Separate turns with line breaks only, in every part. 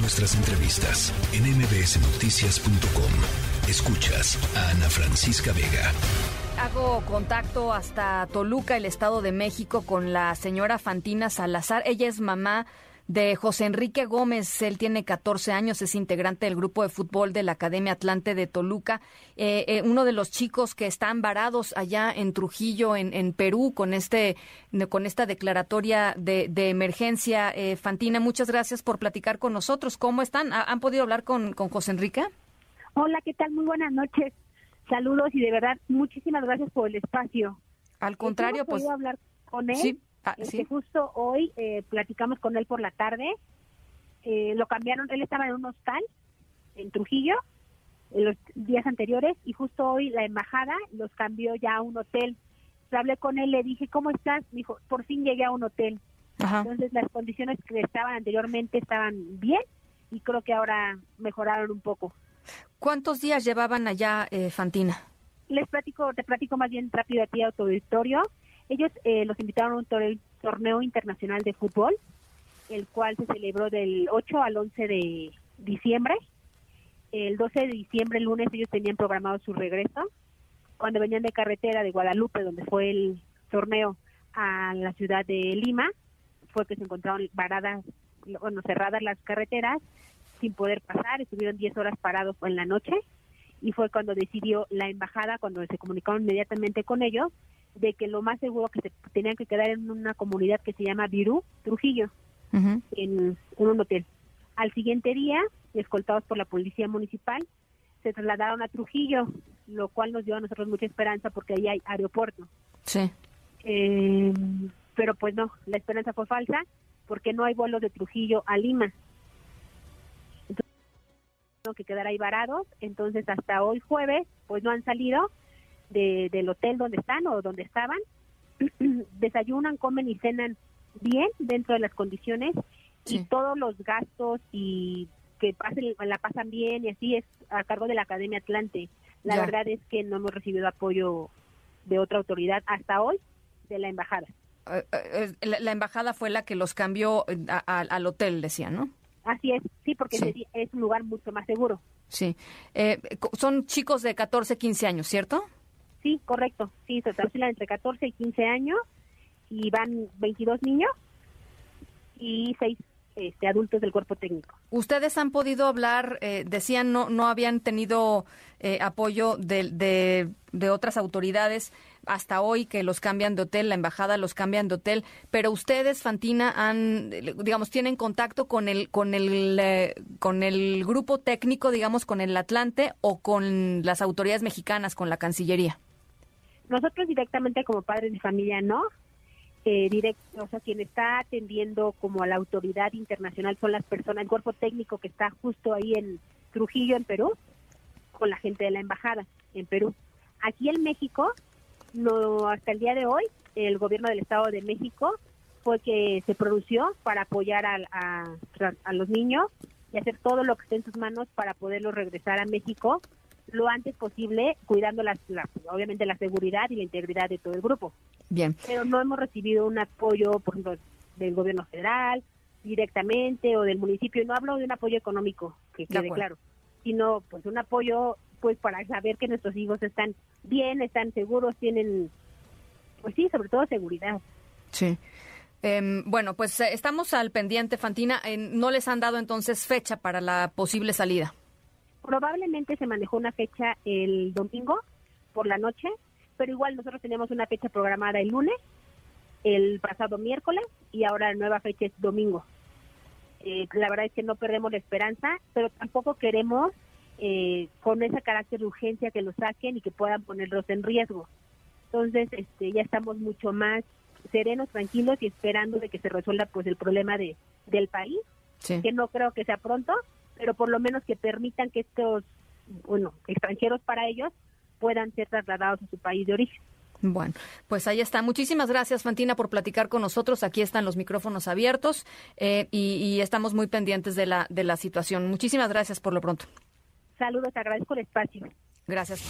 Nuestras entrevistas en mbsnoticias.com. Escuchas a Ana Francisca Vega.
Hago contacto hasta Toluca, el Estado de México, con la señora Fantina Salazar. Ella es mamá de José Enrique Gómez. Él tiene 14 años, es integrante del grupo de fútbol de la Academia Atlante de Toluca. Eh, eh, uno de los chicos que están varados allá en Trujillo, en, Perú, con este con esta declaratoria de, emergencia. Eh, Fantina, muchas gracias por platicar con nosotros. ¿Cómo están? ¿Han podido hablar con, con José Enrique?
Hola, ¿qué tal? Muy buenas noches. Saludos y de verdad, muchísimas gracias por el espacio.
Al contrario, pues...
hablar con él? Ah, este, justo hoy eh, platicamos con él por la tarde. Eh, lo cambiaron, él estaba en un hostal en Trujillo en los días anteriores y justo hoy la embajada los cambió ya a un hotel. hablé con él, le dije, ¿cómo estás? Me dijo, por fin llegué a un hotel. Entonces las condiciones que estaban anteriormente estaban bien y creo que ahora mejoraron un poco.
¿Cuántos días llevaban allá, eh, Fantina?
Les platico, te platico más bien rápido a tu auditorio. Ellos eh, los invitaron a un torneo, internacional de fútbol, el cual se celebró del 8 al 11 de diciembre. El 12 de diciembre, el lunes, ellos tenían programado su regreso. Cuando venían de carretera de Guadalupe, donde fue el torneo, a la ciudad de Lima, fue que se encontraron varadas, bueno, cerradas las carreteras sin poder pasar, estuvieron 10 horas parados en la noche y fue cuando decidió la embajada, cuando se comunicaron inmediatamente con ellos, de que lo más seguro que se tenían que quedar en una comunidad que se llama Virú, Trujillo, en, un hotel. Al siguiente día, escoltados por la policía municipal, se trasladaron a Trujillo, lo cual nos dio a nosotros mucha esperanza porque ahí hay aeropuerto.
Sí.
Eh, pero pues no, la esperanza fue falsa porque no hay vuelos de Trujillo a Lima. Entonces, que quedar ahí varados. Entonces, hasta hoy jueves, pues no han salido del hotel donde están o donde estaban, desayunan, comen y cenan bien dentro de las condiciones y todos los gastos y que pasen, la pasan bien y así es a cargo de la Academia Atlante. La verdad es que no hemos recibido apoyo de otra autoridad hasta hoy de la embajada.
Eh, eh, la, embajada fue la que los cambió al hotel, decía, ¿no?
Así es, sí, porque es un lugar mucho más seguro.
Sí. Eh, son chicos de 14, 15 años, ¿cierto?
Sí, correcto. Sí, se oscilan entre 14 y 15 años y van 22 niños y 6 este, adultos del cuerpo técnico.
Ustedes han podido hablar, eh, decían no no habían tenido eh, apoyo de, de, otras autoridades hasta hoy que los cambian de hotel, la embajada los cambian de hotel, pero ustedes, Fantina, han, digamos, tienen contacto con el con el eh, con el grupo técnico, digamos, con el Atlante o con las autoridades mexicanas, con la Cancillería.
Nosotros directamente como padres de familia no, eh, directo, o sea, quien está atendiendo como a la autoridad internacional son las personas, el cuerpo técnico que está justo ahí en Trujillo, en Perú, con la gente de la embajada en Perú. Aquí en México, no, hasta el día de hoy, el gobierno del Estado de México fue que se pronunció para apoyar a, a los niños y hacer todo lo que esté en sus manos para poderlos regresar a México lo antes posible, cuidando las, obviamente la seguridad y la integridad de todo el grupo.
Bien.
Pero no hemos recibido un apoyo, por ejemplo, del gobierno federal directamente o del municipio. No hablo de un apoyo económico, que quede claro, sino pues un apoyo pues para saber que nuestros hijos están bien, están seguros, tienen, pues sí, sobre todo seguridad.
Sí. Em, bueno, pues eh, estamos al pendiente, Fantina. ¿No les han dado entonces fecha para la posible salida?
Probablemente se manejó una fecha el domingo por la noche, pero igual nosotros teníamos una fecha programada el lunes, el pasado miércoles y ahora la nueva fecha es domingo. Eh, la verdad es que no perdemos la esperanza, pero tampoco queremos eh, con ese carácter de urgencia que lo saquen y que puedan ponerlos en riesgo. Entonces, este, ya estamos mucho más serenos, tranquilos y esperando de que se resuelva pues el problema de del país, que no creo que sea pronto, pero por lo menos que permitan que estos, bueno, extranjeros para ellos puedan ser trasladados a su país de origen.
Bueno, pues ahí está. Muchísimas gracias, Fantina, por platicar con nosotros. Aquí están los micrófonos abiertos eh, y, estamos muy pendientes de la, de la situación. Muchísimas gracias por lo pronto.
Saludos, agradezco el espacio.
Gracias.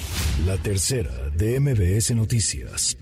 La tercera de MBS Noticias.